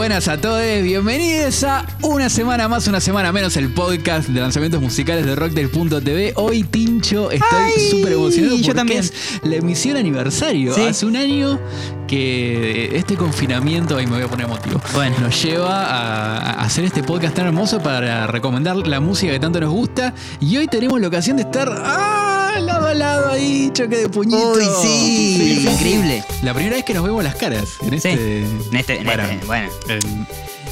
buenas a todos, bienvenidos a una semana más, una semana menos el podcast de lanzamientos musicales de Rocktail.tv. Hoy, Tincho, estoy súper emocionado porque yo también. es la emisión aniversario. Sí. Hace un año que este confinamiento, ahí me voy a poner emotivo, Bueno. nos lleva a, a hacer este podcast tan hermoso para recomendar la música que tanto nos gusta. Y hoy tenemos la ocasión de estar ¡ah! Lado a lado ahí, choque de puñitos. Uy, sí, increíble. La primera vez que nos vemos las caras en este. En este- en este, bueno.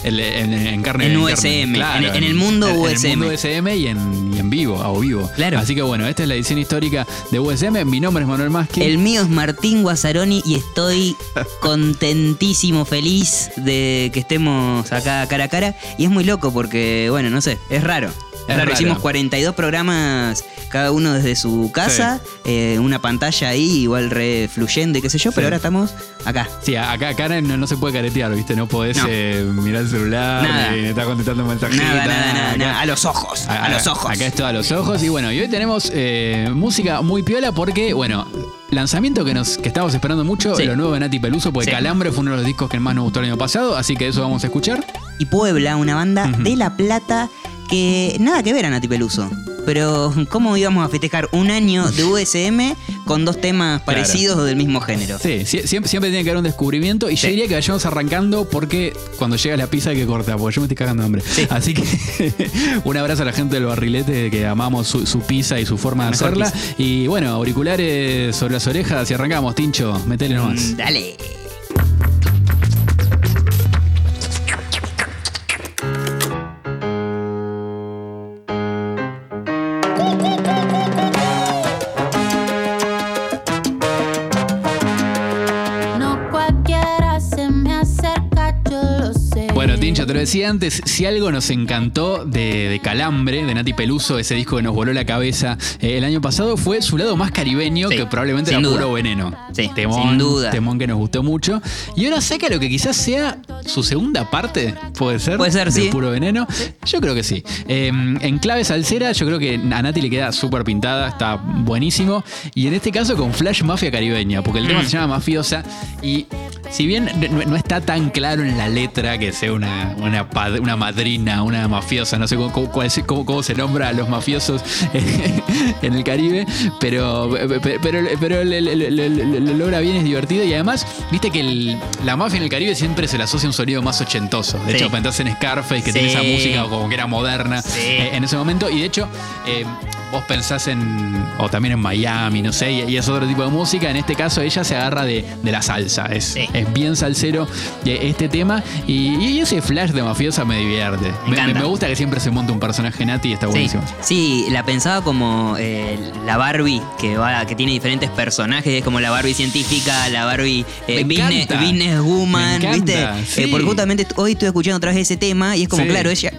En, en- en- en carne. En carne, USM, en- en el mundo en- En el USM. mundo USM y en, y en vivo, a o vivo. Claro. Así que bueno, esta es la edición histórica de USM. Mi nombre es Manuel Maschi. El mío es Martín Guazzaroni y estoy contentísimo, feliz de que estemos acá cara a cara. Y es muy loco porque, bueno, no sé, es raro. Hicimos 42 programas, cada uno desde su casa, eh, una pantalla ahí, igual re fluyente, qué sé yo, Sí. pero ahora estamos acá. Sí, acá, acá no, no se puede caretear, ¿viste? No podés No. eh, mirar el celular, Nada. ni estar contestando mensajes. Nada, nada, nada, nada. A los ojos, a, los ojos. Acá esto a los ojos. Y bueno, y hoy tenemos eh, música muy piola porque, bueno, lanzamiento que nos que estábamos esperando mucho, Sí. lo nuevo de Nati Peluso, porque Sí. Calambre fue uno de los discos que más nos gustó el año pasado, así que eso vamos a escuchar. y Puebla, una banda de La Plata que nada que ver a Nati Peluso. Pero, ¿cómo íbamos a festejar un año de USM con dos temas Claro. parecidos del mismo género? Sí, sie- siempre, siempre tiene que haber un descubrimiento. Y yo Sí. diría que vayamos arrancando porque cuando llega la pizza hay que cortar, porque yo me estoy cagando de hambre. Así que un abrazo a la gente del barrilete que amamos su, su pizza y su forma de hacerla. pizza. Y bueno, auriculares sobre las orejas y arrancamos, Tincho, metele nomás. Mm, Dale. Decía antes, si algo nos encantó de, de Calambre, de Nati Peluso, ese disco que nos voló la cabeza eh, el año pasado, fue su lado más caribeño, Sí, que probablemente era duda. puro veneno. Sí, temón, sin duda. Temón que nos gustó mucho. Y ahora saca lo que quizás sea su segunda parte, ¿puede ser? Puede ser, de sí. puro veneno. Yo creo que sí. Eh, en clave salsera, yo creo que a Nati le queda súper pintada, está buenísimo. Y en este caso con Flash Mafia Caribeña, porque el tema Mm. se llama Mafiosa y si bien no, no está tan claro en la letra que sea una, una, pad- una madrina, una mafiosa, no sé cómo, cómo- cómo- cómo se nombra a los mafiosos en el Caribe, pero, pero, pero lo logra bien, es divertido y además, viste que el- la mafia en el Caribe siempre se le asocia un sonido más ochentoso. De Sí. hecho, pensás en Scarface, que Sí. tiene esa música como que era moderna eh, en ese momento y de hecho... eh, Vos pensás en. o también en Miami, no sé, y, y es otro tipo de música. En este caso, ella se agarra de, de la salsa. Es, Sí. es bien salsero eh, este tema. Y, y ese flash de mafiosa me divierte. Me, gusta que siempre se monte un personaje Nati y está Sí, buenísimo. sí, la pensaba como eh, la Barbie que va, que tiene diferentes personajes, es como la Barbie científica, la Barbie eh, business, business woman, ¿viste? sí. Eh, porque justamente hoy estoy escuchando otra vez ese tema y es como, Sí. claro, ella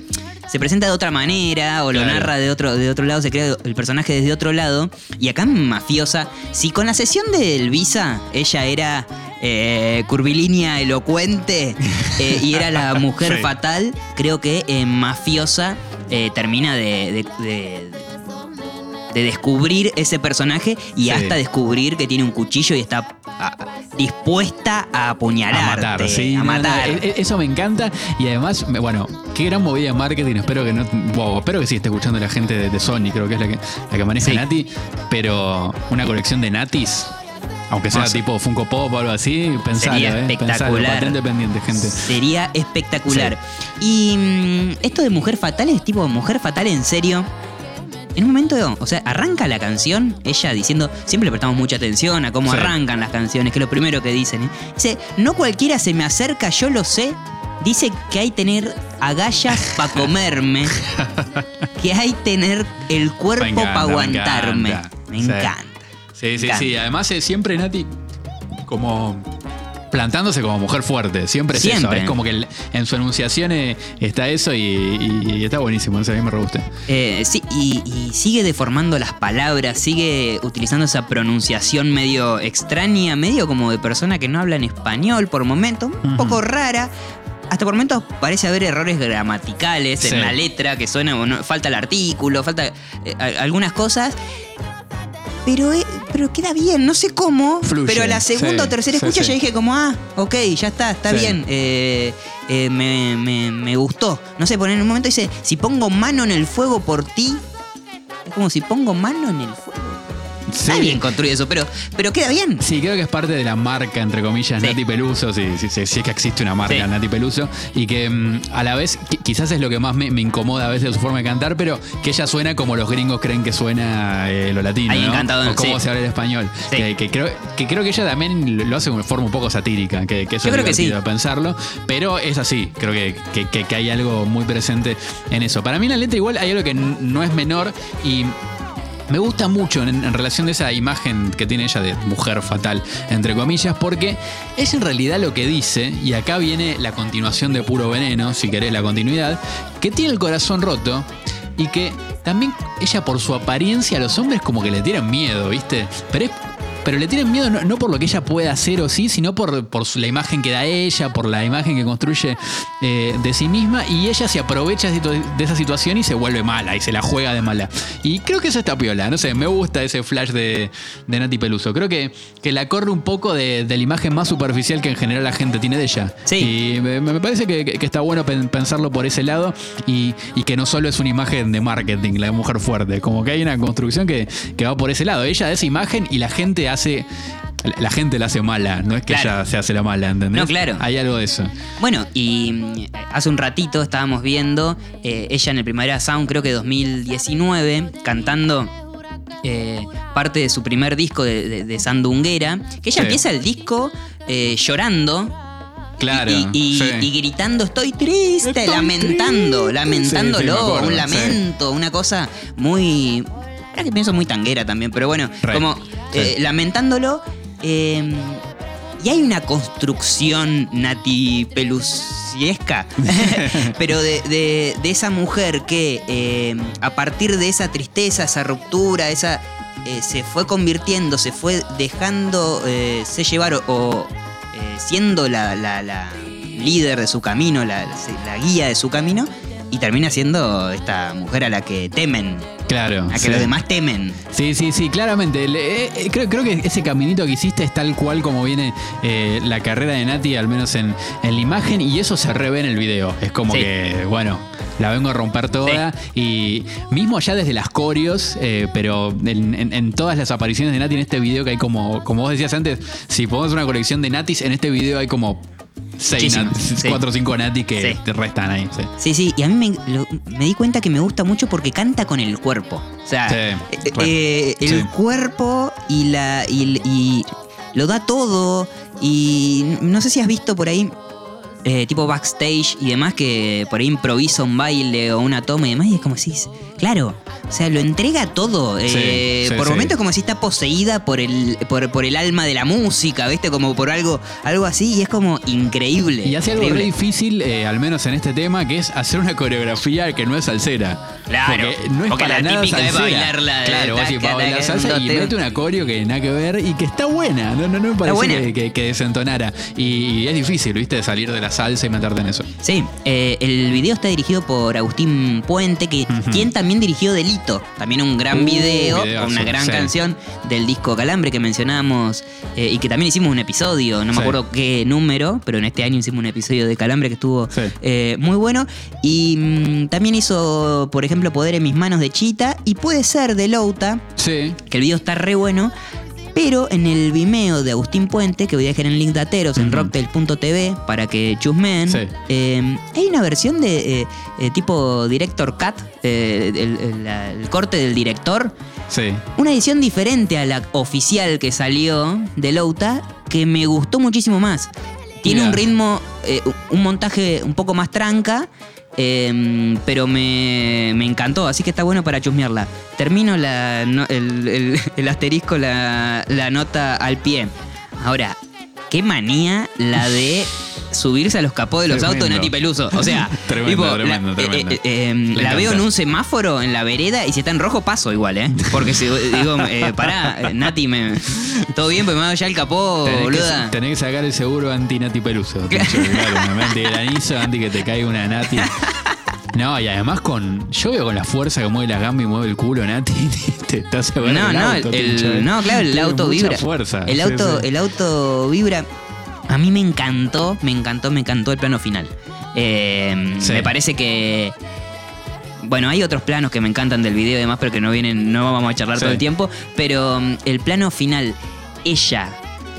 se presenta de otra manera o lo Claro. narra de otro, de otro lado, se crea el personaje desde otro lado. Y acá en Mafiosa, si con la sesión de Elvisa ella era eh, curvilínea elocuente eh, y era la mujer Sí. fatal, creo que en Mafiosa eh, termina de, de- de- de descubrir ese personaje y Sí. hasta descubrir que tiene un cuchillo y está dispuesta a A apuñalarte. matar, sí. a no, matar. e- e- eso me encanta. Y además, bueno, qué gran movida de marketing. Espero que no. wow, espero que sí esté escuchando la gente de, de Sony, creo que es la que, la que maneja Sí. Nati. Pero una colección de Natis. Aunque sea tipo Funko Pop o algo así, pensalo, Sería eh. Pensalo, espectacular. pendiente, gente. Sería espectacular. Y mm, esto de Mujer Fatal es tipo Mujer Fatal en serio. En un momento, o sea, arranca la canción, ella diciendo, siempre le prestamos mucha atención a cómo Sí. arrancan las canciones, que es lo primero que dicen. ¿eh? Dice, no cualquiera se me acerca, yo lo sé. Dice que hay tener agallas para comerme. que hay tener el cuerpo para me aguantarme. encanta. Me encanta. Sí, sí, encanta. sí. Además, es siempre Nati como plantándose como mujer fuerte. Siempre es eso. Siempre. Es como que en su enunciación eh, está eso y, y- y está buenísimo. Eso a mí me re gusta. Eh, sí, y, y sigue deformando las palabras, sigue utilizando esa pronunciación medio extraña, medio como de persona que no habla en español por momentos, un poco rara. Hasta por momentos parece haber errores gramaticales Sí. en la letra, que suena, no- falta el artículo, falta eh, algunas cosas. Pero, eh, pero queda bien, no sé cómo. Fluye, pero la segunda sí, o tercera escucha sí. ya dije como, ah, ok, ya está, está bien. eh, eh, me, me- me gustó. No sé, poner en un momento dice, si pongo mano en el fuego por ti. Es como si pongo mano en el fuego. Está Sí. bien construido eso, pero, pero queda bien. Sí, creo que es parte de la marca, entre comillas, Sí. Nati Peluso, si sí, sí, sí es que existe una marca Sí. Nati Peluso, y que mm, a la vez, qui- quizás es lo que más me, me incomoda a veces de su forma de cantar, pero que ella suena como los gringos creen que suena eh, lo latino, Alguien ¿no? cantado, o cómo se habla el español. Que, que creo, que creo que ella también lo hace de forma un poco satírica, que, que eso Yo es creo que sí. pensarlo, pero es así, creo que, que- que- hay algo muy presente en eso. Para mí en la letra igual hay algo que no es menor y me gusta mucho en, relación de esa imagen que tiene ella de mujer fatal, entre comillas, porque es en realidad lo que dice, y acá viene la continuación de puro veneno, si querés la continuidad, que tiene el corazón roto y que también ella por su apariencia a los hombres como que le tienen miedo, ¿viste? Pero es- pero le tienen miedo no, no por lo que ella puede hacer o sí, sino por, por la imagen que da ella, por la imagen que construye eh, de sí misma. Y ella se aprovecha de, esa situación y se vuelve mala y se la juega de mala. Y creo que eso está piola. No sé, me gusta ese flash de, de Nati Peluso. Creo que, que la corre un poco de, de la imagen más superficial que en general la gente tiene de ella. Sí. Y me, me parece que, que está bueno pen- pensarlo por ese lado y, y que no solo es una imagen de marketing, la mujer fuerte. Como que hay una construcción que, que va por ese lado. Ella da esa imagen y la gente hace. La gente la hace mala, no es que Claro. ella se hace la mala, ¿entendés? No, claro. Hay algo de eso. Bueno, y mm, hace un ratito estábamos viendo eh, ella en el Primavera Sound, creo que 2019, cantando eh, parte de su primer disco de, de- de Sandunguera, que ella Sí. empieza el disco eh, llorando. Claro. Y, y- sí. y gritando, estoy triste, Estoy lamentando, triste. lamentándolo, Sí, acuerdo, un lamento, una cosa muy. Que pienso muy tanguera también, pero bueno, Re, como eh, lamentándolo. eh, y hay una construcción nati pelusiesca, pero de, de- esa mujer que eh, a partir de esa tristeza, esa ruptura, esa eh, se fue convirtiendo, se fue dejando eh, se llevar o, siendo la, la- la líder de su camino, la, la guía de su camino, y termina siendo esta mujer a la que temen, Claro. a que sí. los demás temen. Sí, sí, sí, claramente. Le- eh, eh, creo, creo que ese caminito que hiciste es tal cual como viene eh, la carrera de Nati, al menos en, en la imagen, y eso se revé en el video. Es como Sí. que, bueno, la vengo a romper toda. Y mismo ya desde las coreos, eh, pero en, en- en todas las apariciones de Nati en este video, que hay como, como vos decías antes, si ponemos una colección de Natis, en este video hay como seis, Nat- cuatro o cinco Natis que te restan ahí. sí. Sí, y a mí me, lo- me di cuenta que me gusta mucho porque canta con el cuerpo. O sea, eh, eh, el cuerpo y la y, y lo da todo. Y no sé si has visto por ahí, eh, tipo backstage y demás, que por ahí improvisa un baile o una toma y demás, y es como si, claro, o sea, lo entrega todo. eh, sí, por sí. momentos como si está poseída por el, por, por el alma de la música, ¿viste? Como por algo, algo así, y es como increíble. Y hace algo re difícil, eh, al menos en este tema, que es hacer una coreografía que no es salsera. Claro, Porque no es porque para la nada típica es salsera. bailarla Claro, vos taca, decís, va a bailar salsa y mete una coreo que nada que ver y que está buena. No, no, no me parece que, que- que desentonara. Y, y es difícil, ¿viste? Salir de la salsa y meterte en eso. Sí, eh, el video está dirigido por Agustín Puente, que quien también dirigió Delito, también un gran Uh, video, una gran sí. canción del disco Calambre que mencionamos eh, y que también hicimos un episodio, no me acuerdo qué número, pero en este año hicimos un episodio de Calambre que estuvo Sí. eh, muy bueno. Y mm, también hizo, por ejemplo, Poder en mis manos de Chita y puede ser de Louta, que el video está re bueno. Pero en el Vimeo de Agustín Puente, que voy a dejar en link de Ateros, en Ujú. rocktail.tv, para que chusmen, Sí. eh, hay una versión de eh, eh, tipo Director Cut, eh, el, el- la- el corte del director, Sí. una edición diferente a la oficial que salió de Louta, que me gustó muchísimo más. Tiene un ritmo, eh, un montaje un poco más tranca, eh, pero me, me encantó, así que está bueno para chusmearla. Termino la, el- el asterisco, la, la nota al pie. Ahora, qué manía la de subirse a los capós de los Tremendo. autos de Nati Peluso. O sea, Tremendo, tipo, tremendo, la, tremendo. eh, eh, em, Le la veo en un semáforo en la vereda y si está en rojo paso igual, ¿eh? Porque si digo, eh, pará, eh, Nati, me, todo bien, pues me hago ya el capó, Tenés que, boluda. tenés que sacar el seguro anti-Nati Peluso. Claro, anti-granizo, anti que te caiga una Nati. No, y además con. Yo veo con la fuerza que mueve la gamba y mueve el culo, Nati. te, te hace No, el no, auto, el, eh. no, claro, el Tiene auto vibra. fuerza. El sí, auto, sí. el auto vibra. A mí me encantó, me encantó, me encantó el plano final. Eh, Sí. Me parece que. Bueno, hay otros planos que me encantan del video y demás, pero que no vienen, no vamos a charlar Sí. todo el tiempo. Pero mm, el plano final, ella,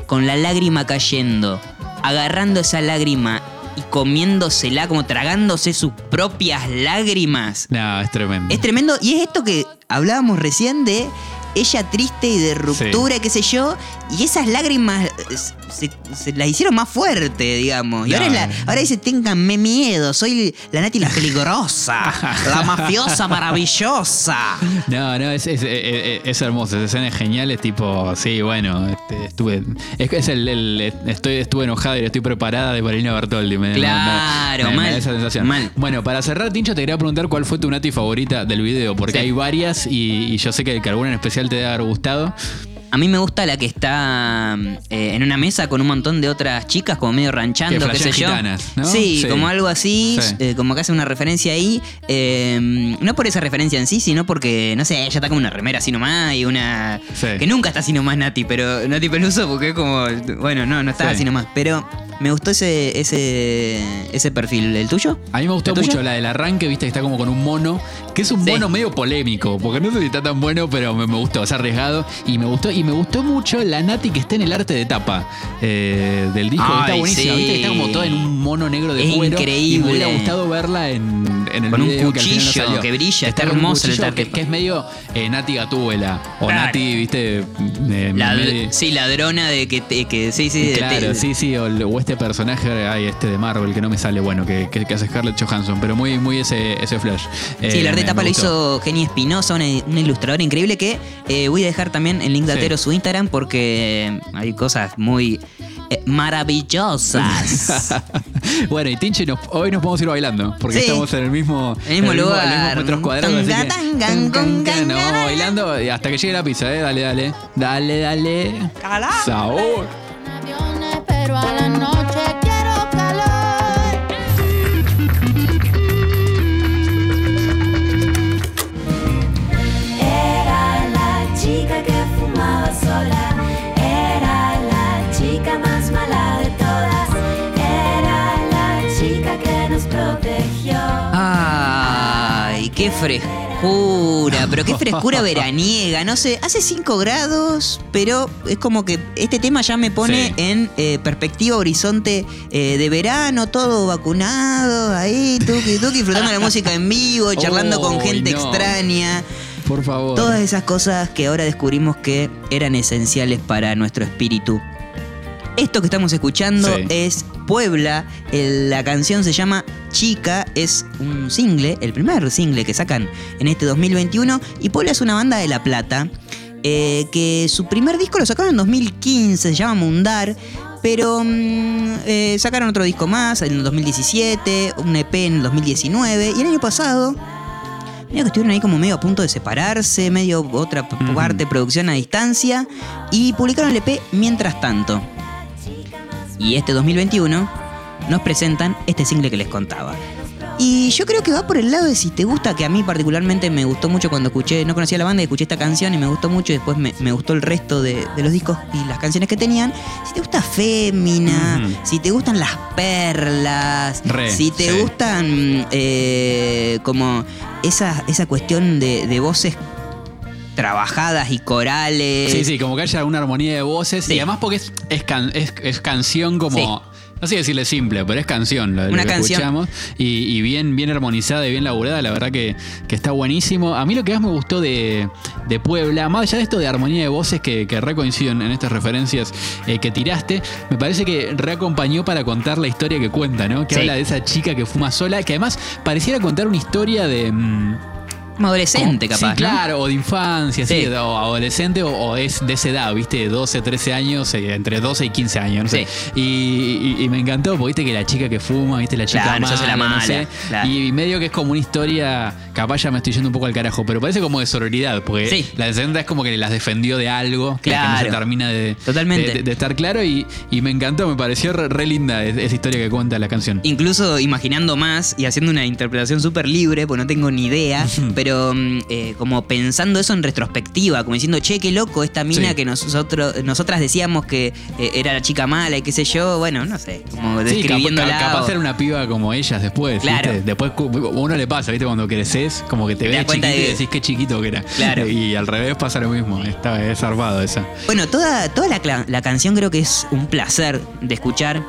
con la lágrima cayendo, agarrando esa lágrima y comiéndosela, como tragándose sus propias lágrimas. No, es tremendo. Es tremendo. Y es esto que hablábamos recién de ella triste y de ruptura, qué sé yo. Y esas lágrimas eh, se, se las hicieron más fuerte, digamos. Y ahora, es la- No. ahora dice, ténganme miedo, soy la Nati la peligrosa, la mafiosa maravillosa. No, no, es, es, es- es hermoso. Esa escena es genial. Es tipo, sí, bueno, este, estuve. Es, el, el- estoy, estuve enojada y estoy preparada de Paulina Bertoldi. Me, Claro, me- me mal, esa sensación. mal. Bueno, para cerrar, Tincho, te quería preguntar cuál fue tu Nati favorita del video, porque Sí. hay varias y, y yo sé que, que alguna en especial te debe haber gustado. A mí me gusta la que está eh, en una mesa con un montón de otras chicas, como medio ranchando, Que qué sé yo. flashean gitanas, ¿no? Sí, Sí. como algo así, Sí. eh, como que hace una referencia ahí. eh, no por esa referencia en sí, sino porque, no sé, ella está como una remera así nomás y una. Sí. Que nunca está así nomás Nati, pero Nati Peluso, porque es como. Bueno, no, no está Sí. así nomás. Pero me gustó ese, ese, ese perfil. ¿El tuyo? A mí me gustó mucho la del arranque, viste, que está como con un mono, que es un Sí. mono medio polémico, porque no sé si está tan bueno, pero me, me gustó, es arriesgado. Y me gustó, y me gustó mucho la Nati que está en el arte de tapa eh, del disco, que está Ay, buenísima, sí. viste, que está como toda en un mono negro de Es cuero. Y increíble. me hubiera gustado verla en, en el Con un video que al final no cuchillo que brilla, está un hermoso el arte. que, que es medio eh, Nati Gatúbela, o Claro. Nati, viste, eh, medio- sí, ladrona de que, te- que sí, sí. de- Claro, te- sí, sí, o, este personaje, ay, este de Marvel, que no me sale bueno, que, que, que hace Scarlett Johansson, pero muy, muy ese, ese flash. Sí, Eh, el arte de tapa lo hizo Geni Espinosa, una, una ilustradora increíble que eh, voy a dejar también en link de Sí. Atero su Instagram porque hay cosas muy eh, maravillosas. bueno, y Tinche, nos- hoy nos podemos ir bailando, porque Sí. estamos en el mismo, El mismo en los lugar. mismos metros cuadrados. así Tanga, que- tanga, tan, can, can, can, nos vamos bailando hasta que llegue la pizza, ¿eh? Dale, dale. Dale, dale. Sabor. Qué frescura, pero qué frescura veraniega. No sé, hace 5 grados, pero es como que este tema ya me pone Sí. en eh, perspectiva, horizonte eh, de verano, todo vacunado, ahí, tuki, tuki, disfrutando la música en vivo, charlando con gente no. extraña. Por favor. Todas esas cosas que ahora descubrimos que eran esenciales para nuestro espíritu. Esto que estamos escuchando Sí. es Puebla. el- la canción se llama Chica. Es un single, el primer single que sacan en este 2021. Y Puebla es una banda de La Plata. eh, que su primer disco lo sacaron en 2015, se llama Mundar. Pero mm, eh, sacaron otro disco más en el 2017, un EP en el 2019. Y el año pasado Medio que estuvieron ahí como medio a punto de separarse, medio otra parte producción a distancia. Y publicaron el EP mientras tanto. Y este 2021 nos presentan este single que les contaba. Y yo creo que va por el lado de si te gusta, que a mí particularmente me gustó mucho cuando escuché, no conocía la banda y escuché esta canción y me gustó mucho y después me, me gustó el resto de, de los discos y las canciones que tenían. Si te gusta Fémina, si te gustan las perlas, Re, si te sí. gustan eh, como esa, esa cuestión de, de voces trabajadas y corales. Sí, sí, como que haya una armonía de voces. Sí. Y además porque es, es, can- es- es canción como. Sí. No sé decirle simple, pero es canción lo, lo Una que canción. escuchamos. Y, y bien, bien armonizada y bien laburada, la verdad que, que está buenísimo. A mí lo que más me gustó de, de Puebla, más allá de esto de armonía de voces que, que re coinciden en estas referencias eh, que tiraste, me parece que reacompañó para contar la historia que cuenta, ¿no? Que Sí. habla de esa chica que fuma sola, que además pareciera contar una historia de. mm, Como adolescente, Como- capaz. Sí, ¿no? claro, o de infancia, sí, Sí. o adolescente, o, o es de esa edad, ¿viste? 12, 13 años, eh, entre 12 y 15 años, no sé. Y, y- y me encantó, porque viste que la chica que fuma, viste la chica Claro, se mala, hace la no mala, sé. claro. Y medio que es como una historia, capaz ya me estoy yendo un poco al carajo, pero parece como de sororidad, porque Sí. la descendente es como que las defendió de algo, que- que, no se termina de, Totalmente. de, de- de estar claro, y, y me encantó, me pareció re, re linda es- esa historia que cuenta la canción. Incluso imaginando más y haciendo una interpretación súper libre, pues no tengo ni idea, pero mm, eh, como pensando eso en retrospectiva, como diciendo, che, qué loco esta mina Sí. que nosotros, nosotras decíamos que eh, era la chica mala y qué sé yo, bueno, no sé, como Sí, capaz, describiéndola. capaz o- ser una piba como ellas después, Claro. ¿viste? Después uno le pasa, ¿viste? Cuando creces, como que te das ves chiquito y de- decís qué chiquito que era. Claro. Y al revés pasa lo mismo. Está, es armado esa. Bueno, toda, toda la, la canción creo que es un placer de escuchar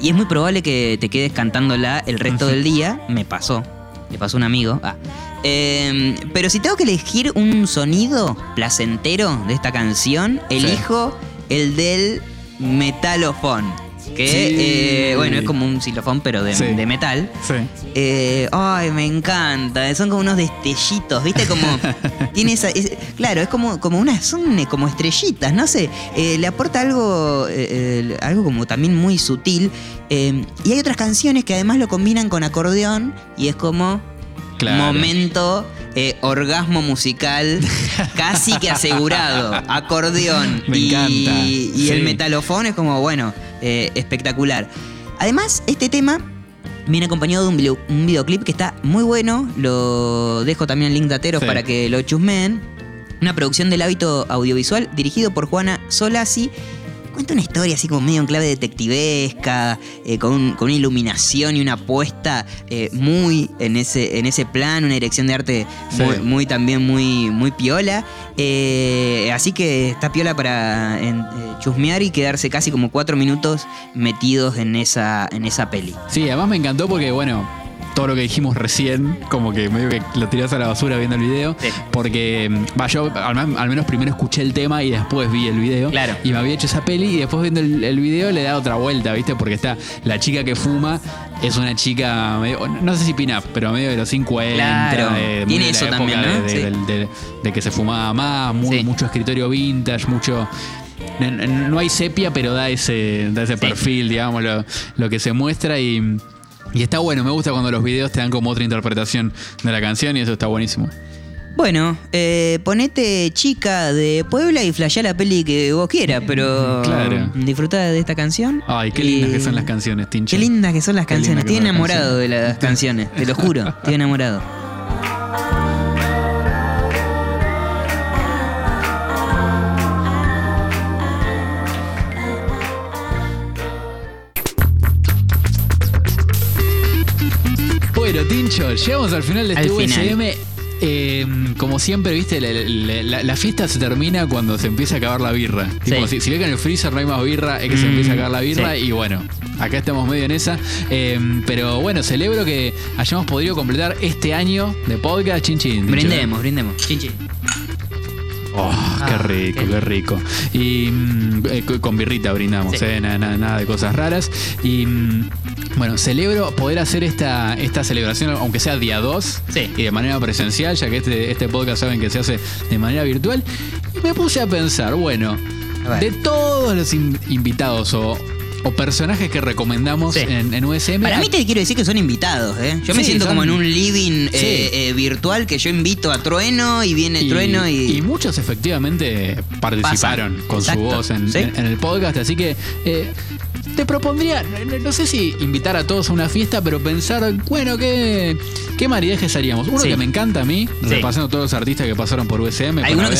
y es muy probable que te quedes cantándola el resto del día. Me pasó, le pasó a un amigo. Ah. Eh, pero si tengo que elegir un sonido placentero de esta canción, elijo el del metalofón. Que, Sí. eh, bueno, es como un xilofón, pero de, Sí. de metal. Sí. Eh, ay, me encanta. Son como unos destellitos, ¿viste? Como. tiene esa. es- claro, es como, como unas. Son como estrellitas, no sé. Eh, le aporta algo. algo como también muy sutil. Y hay otras canciones que además lo combinan con acordeón y es como. Claro. Momento. eh, orgasmo musical casi que asegurado. Acordeón. Me y, encanta, Y el metalofón es como, bueno, eh, espectacular. Además, este tema viene acompañado de un, video- un videoclip que está muy bueno. Lo dejo también en link dateros Sí. para que lo chusmeen. Una producción del hábito audiovisual dirigido por Juana Solasi. Cuenta una historia así como medio en clave detectivesca, eh, con, con una iluminación y una apuesta eh, muy en ese, en ese plan, una dirección de arte Sí. muy, también muy, muy piola. Eh, así que está piola para en- chusmear y quedarse casi como cuatro minutos metidos en esa, en esa peli. Sí, además me encantó porque, bueno, todo lo que dijimos recién, como que medio que lo tirás a la basura viendo el video. Sí. Porque, mm, va, yo al, men- al menos primero escuché el tema y después vi el video. Claro. Y me había hecho esa peli y después viendo el, el video le da otra vuelta, ¿viste? Porque está la chica que fuma, es una chica, medio- no sé si pin-up, pero medio de los 50. Claro, tiene de la eso también, ¿no? De, Sí. de- de que se fumaba más, muy- Sí. mucho escritorio vintage, mucho. No hay sepia, pero da ese, da ese perfil, digamos, lo, lo que se muestra y, y está bueno. Me gusta cuando los videos te dan como otra interpretación de la canción y eso está buenísimo. Bueno, eh, ponete chica de Puebla y flashea la peli que vos quieras, pero Claro. disfrutá de esta canción. Ay, qué lindas Y- que son las canciones, Tincho. Qué lindas que son las Qué canciones. Estoy enamorado de las canciones, te lo juro. Estoy enamorado. Llegamos al final de este. USM. Eh, como siempre, viste, la, la- la- la fiesta se termina cuando se empieza a acabar la birra. Tipo, si, si ve que en el freezer no hay más birra, es que se Mm, empieza a acabar la birra. sí. Y bueno, acá estamos medio en esa. Eh, pero bueno, celebro que hayamos podido completar este año de podcast. Chin. Brindemos, brindemos. Chin, chin. Oh, qué Ah, rico, qué qué, rico. Y mm, eh, co- con birrita brindamos, Sí. eh, nada, nada- nada de cosas raras. Y mm, bueno, celebro poder hacer esta, esta celebración, aunque sea día 2, Sí. y de manera presencial, ya que este, este podcast saben que se hace de manera virtual. Y me puse a pensar, bueno, A de todos los in- invitados o, o personajes que recomendamos Sí. en, en USM. Para mí te quiero decir que son invitados, ¿eh? Yo me Sí, siento son- como en un living Sí. eh, eh, virtual que yo invito a Trueno y viene Trueno y... y muchos efectivamente participaron Pasan. con Exacto. su voz en- en el podcast, así que eh, te propondría, no, sé si invitar a todos a una fiesta, pero pensar, bueno, ¿qué, qué maridajes haríamos? Uno Sí. que me encanta a mí, Sí. repasando todos los artistas que pasaron por USM. Algunos que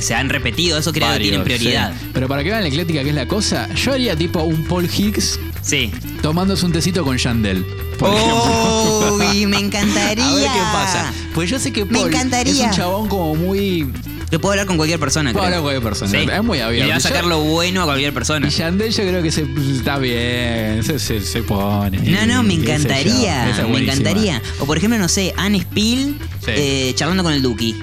se, han repetido, eso creo que tienen prioridad. sí. Pero para que vean la ecléctica que es la cosa, yo haría tipo un Paul Higgs Sí. tomándose un tecito con Yandel. por ejemplo. Uy, me encantaría. A ver qué pasa. Pues yo sé que Me Paul es un chabón como muy Yo puedo hablar con cualquier persona, Puedo creo. hablar con cualquier persona. Es muy abierto. Y le va a sacar lo bueno a cualquier persona. Y Yandel yo creo que se, está bien, se, se, se pone. No, no, me encantaría. Es Me encantaría. O por ejemplo, no sé, Anne Spill Sí. eh, charlando con el Duki.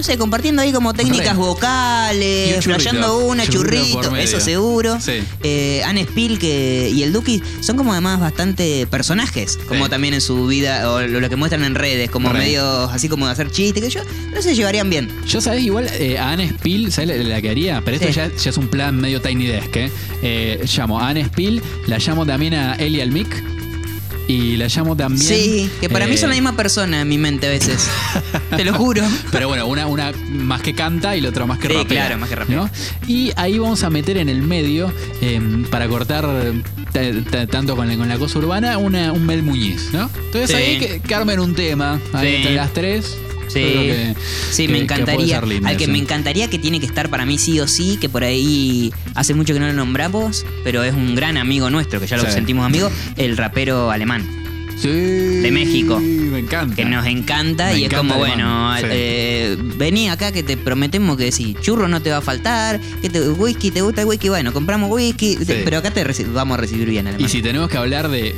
No sé, compartiendo ahí como técnicas Re. Un vocales, flasheando una, Churrito eso seguro. Sí. Eh, Anne Spill que, y el Duki son como además bastante personajes, como Sí. también en su vida, o lo, que muestran en redes, como Re. medio así como de hacer chistes, que yo no se llevarían bien. Yo sabés, igual eh, a Anne Spill, ¿sabés la, la que haría? Pero esto Sí. ya, ya es un plan medio tiny desk, ¿eh? Eh, Llamo a Anne Spill, la llamo también a Eli Almic y la llamo también. Sí, que para mí eh, son la misma persona en mi mente a veces. Te lo juro. Pero bueno, una, una más que canta y la otra más que Sí, rapea. claro, más que rapea. ¿no? Y ahí vamos a meter en el medio, eh, para cortar tanto con la, con la cosa urbana, una, un Mel Muñiz, ¿no? Entonces Sí. ahí que, que armen un tema, ahí Sí. entre las tres. Sí, que- sí, que- me que encantaría. lindo, al que sí. me encantaría que tiene que estar para mí sí o sí, que por ahí hace mucho que no lo nombramos, pero es un gran amigo nuestro, que ya lo Sí. sentimos amigo, el rapero alemán. Sí, de México. Me encanta. Que nos encanta Me y es como, bueno, sí. eh, vení acá que te prometemos que si churro no te va a faltar, que te, whisky, te gusta el whisky, bueno, compramos whisky, te- pero acá te vamos a recibir bien, alemán. Y si tenemos que hablar de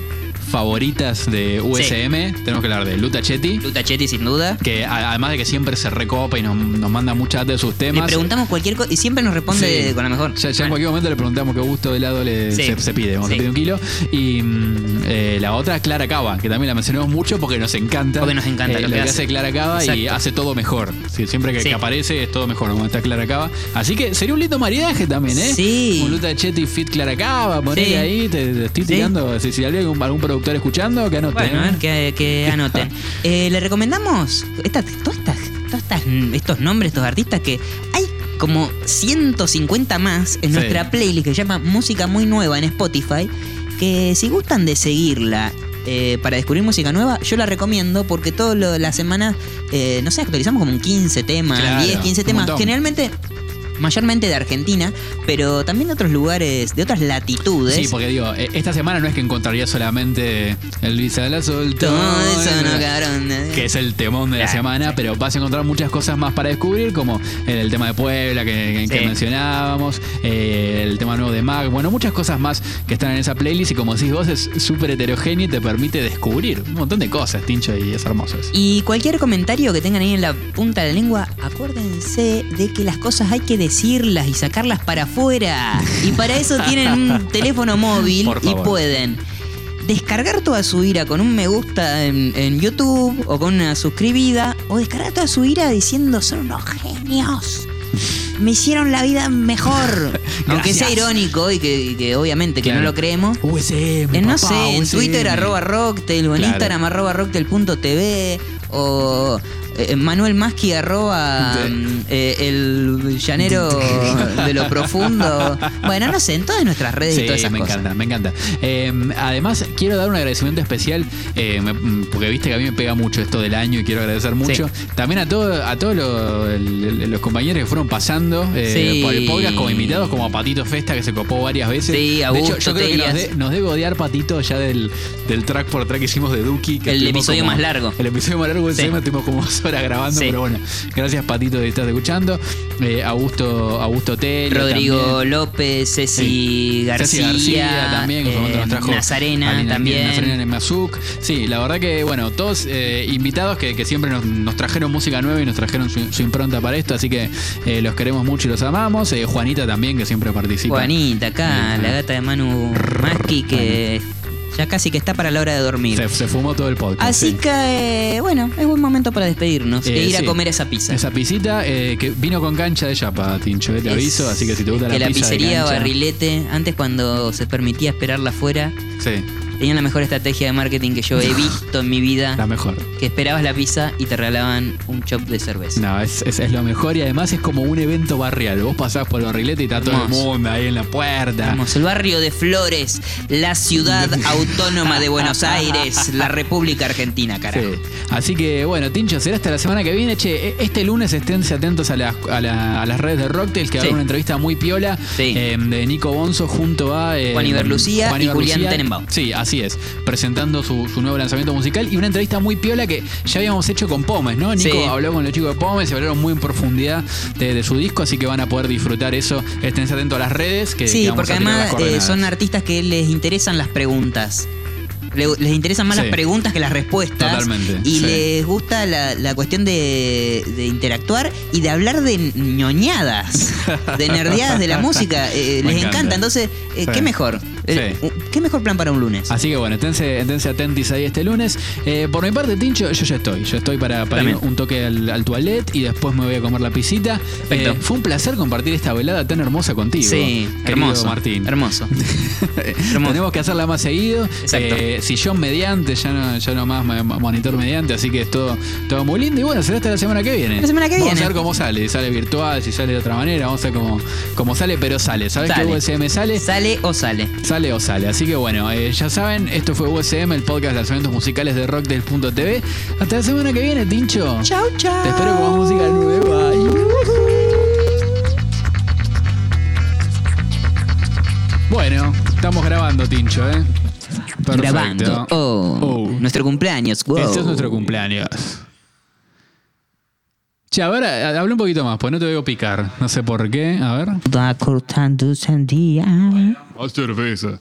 favoritas de USM, tenemos que hablar de Luta Chetti. Luta Chetti, sin duda. Que a- además de que siempre se recopa y nos, nos manda mucha data de sus Le temas. preguntamos cualquier cosa y siempre nos responde Sí. con la mejor. Ya, ya en cualquier momento le preguntamos qué gusto de helado le, Sí. se, se pide. Vamos a pedir un kilo. Y mm, eh, la otra es Clara Cava, que también la mencionamos mucho porque nos encanta. Porque nos encanta eh, lo que hace. hace Clara Cava y hace todo mejor. Siempre que, aparece es todo mejor como está Clara Cava. Así que sería un lindo maridaje también, ¿eh? Sí. Un Luta Chetti fit Clara Cava, poner ahí, te, te estoy tirando. Si, si algún, algún productor escuchando, que anote. Bueno, a ¿eh? ver, que, que anoten. Eh, Le recomendamos estas, todas estas, todas estas- estos nombres, estos artistas que hay como 150 más en Sí. nuestra playlist que se llama Música Muy Nueva en Spotify. Que si gustan de seguirla eh, para descubrir música nueva, yo la recomiendo porque toda la semana, eh, no sé, actualizamos como un 15 temas, Claro, 10, 15 un temas. montón. Generalmente. Mayormente de Argentina, pero también de otros lugares, de otras latitudes. Sí, porque digo, eh, esta semana no es que encontraría solamente el Luis la soltó. Todo eso no, cabrón. que es el temón de la Claro, semana, sí. pero vas a encontrar muchas cosas más para descubrir, como el, tema de Puebla que, que Sí. mencionábamos, eh, el tema nuevo de Mag, bueno, muchas cosas más que están en esa playlist y como decís vos es súper heterogéneo y te permite descubrir un montón de cosas, Tincho, y es hermoso eso. Y cualquier comentario que tengan ahí en la punta de la lengua, acuérdense de que las cosas hay que decirlas y sacarlas para afuera. Y para eso tienen un teléfono móvil y pueden descargar toda su ira con un me gusta en, en YouTube o con una suscribida, o descargar toda su ira diciendo son unos genios. Me hicieron la vida mejor. Aunque sea irónico y que, y que obviamente que no lo creemos. USM, En, no papá, sé, en USM. Twitter arroba Rocktail o en Claro. Instagram arroba Rocktail.tv o eh, Manuel Masqui arroba mm, eh, el llanero de lo profundo. Bueno, no sé, en todas nuestras redes Sí, y todas esas me cosas. encanta, me encanta. Eh, además, quiero dar un agradecimiento especial, eh, me- mm, porque viste que a mí me pega mucho esto del año y quiero agradecer mucho. También a, todo, a todos los compañeros que fueron pasando eh, Sí. por el podcast como invitados, como a Patito Festa, que se copó varias veces. Sí, de hecho, Augusto yo creo que nos, de- nos debe odiar Patito ya del, del track por track que hicimos de Duki. que El episodio como- más largo. El episodio más largo. USM, estuvimos como horas grabando, Sí. pero bueno, gracias Patito de estar escuchando. Eh, Augusto, Augusto Telio Rodrigo también. López, Ceci. García, también, que eh, nos trajo Nazarena Alina- también. Nazarena. Sí, la verdad que, bueno, todos eh, invitados que, que siempre nos, nos trajeron música nueva y nos trajeron su, su impronta para esto, así que eh, los queremos mucho y los amamos. Eh, Juanita también, que siempre participa. Juanita acá, la gata de Manu Masqui que ya casi que está para la hora de dormir. Se, se fumó todo el podcast. Así sí. que, eh, bueno, es buen momento para despedirnos Eh, e ir sí. a comer esa pizza. Esa pisita eh, que vino con cancha de chapa, Tincho, eh, te Es aviso, así que si te gusta que la la pizza de pizzería cancha- Barrilete, antes cuando se permitía esperarla afuera, Sí, tenían la mejor estrategia de marketing que yo he visto en mi vida. la mejor. Que esperabas la pizza y te regalaban un chop de cerveza. No, es, es, es lo mejor y además es como un evento barrial. Vos pasás por el barrilete y está todo el Hermoso. mundo ahí en la puerta. Vamos, el barrio de Flores, la ciudad autónoma de Buenos Aires, la República Argentina, carajo. Sí. Así que bueno, Tincho, será hasta la semana que viene. Che, e- este lunes esténse atentos a las, a la- a las redes de Rocktail, que Sí. habrá una entrevista muy piola Sí. eh, de Nico Bonzo junto a eh, Juan Iberlucía Juan y Julián. Tenenbaum. Sí, así es. Presentando su, su nuevo lanzamiento musical y una entrevista muy piola que ya habíamos hecho con Pomes, ¿no? Nico Sí. habló con los chicos de Pomes y hablaron muy en profundidad de, de su disco, así que van a poder disfrutar eso. Esténse atentos a las redes. Que, Sí, que porque además eh, son artistas que les interesan las preguntas. Le- les interesan más Sí. las preguntas que las respuestas. Totalmente, Y sí. les gusta la, la cuestión de, de interactuar y de hablar de ñoñadas, de nerdeadas de la música. Eh, Me les encanta. encanta. Entonces, eh, Sí. ¿qué mejor? Eh, Sí. ¿Qué mejor plan para un lunes? Así que bueno, esténse, esténse atentis ahí este lunes. Eh, por mi parte, Tincho, yo ya estoy. Yo estoy para, para ir un toque al, al toilet y después me voy a comer la pisita. Eh, fue un placer compartir esta velada tan hermosa contigo. Sí, hermoso. Martín. Hermoso. Hermoso. Tenemos que hacerla más seguido. Exacto. Eh, sillón mediante, ya no, ya no más monitor mediante, así que es todo, todo muy lindo. Y bueno, será hasta la semana que viene. La semana que vamos viene. a ver cómo sale. Si sale virtual, si sale de otra manera. Vamos a ver cómo, cómo sale, pero sale. ¿Sabes que USM sale? ¿Sale o sale? Sale o sale. Así que bueno, eh, ya saben, esto fue USM, el podcast de lanzamientos musicales de rock del punto TV. Hasta la semana que viene, Tincho. Chau, chau. Te espero con más música nueva. Bueno, estamos grabando, Tincho, ¿eh? Perfecto. Grabando. Oh, Oh. Nuestro cumpleaños. Wow. Este es nuestro cumpleaños. Che, a ver, habla un poquito más, pues no te veo picar. No sé por qué. A ver. Va cortando sandía. Más cerveza.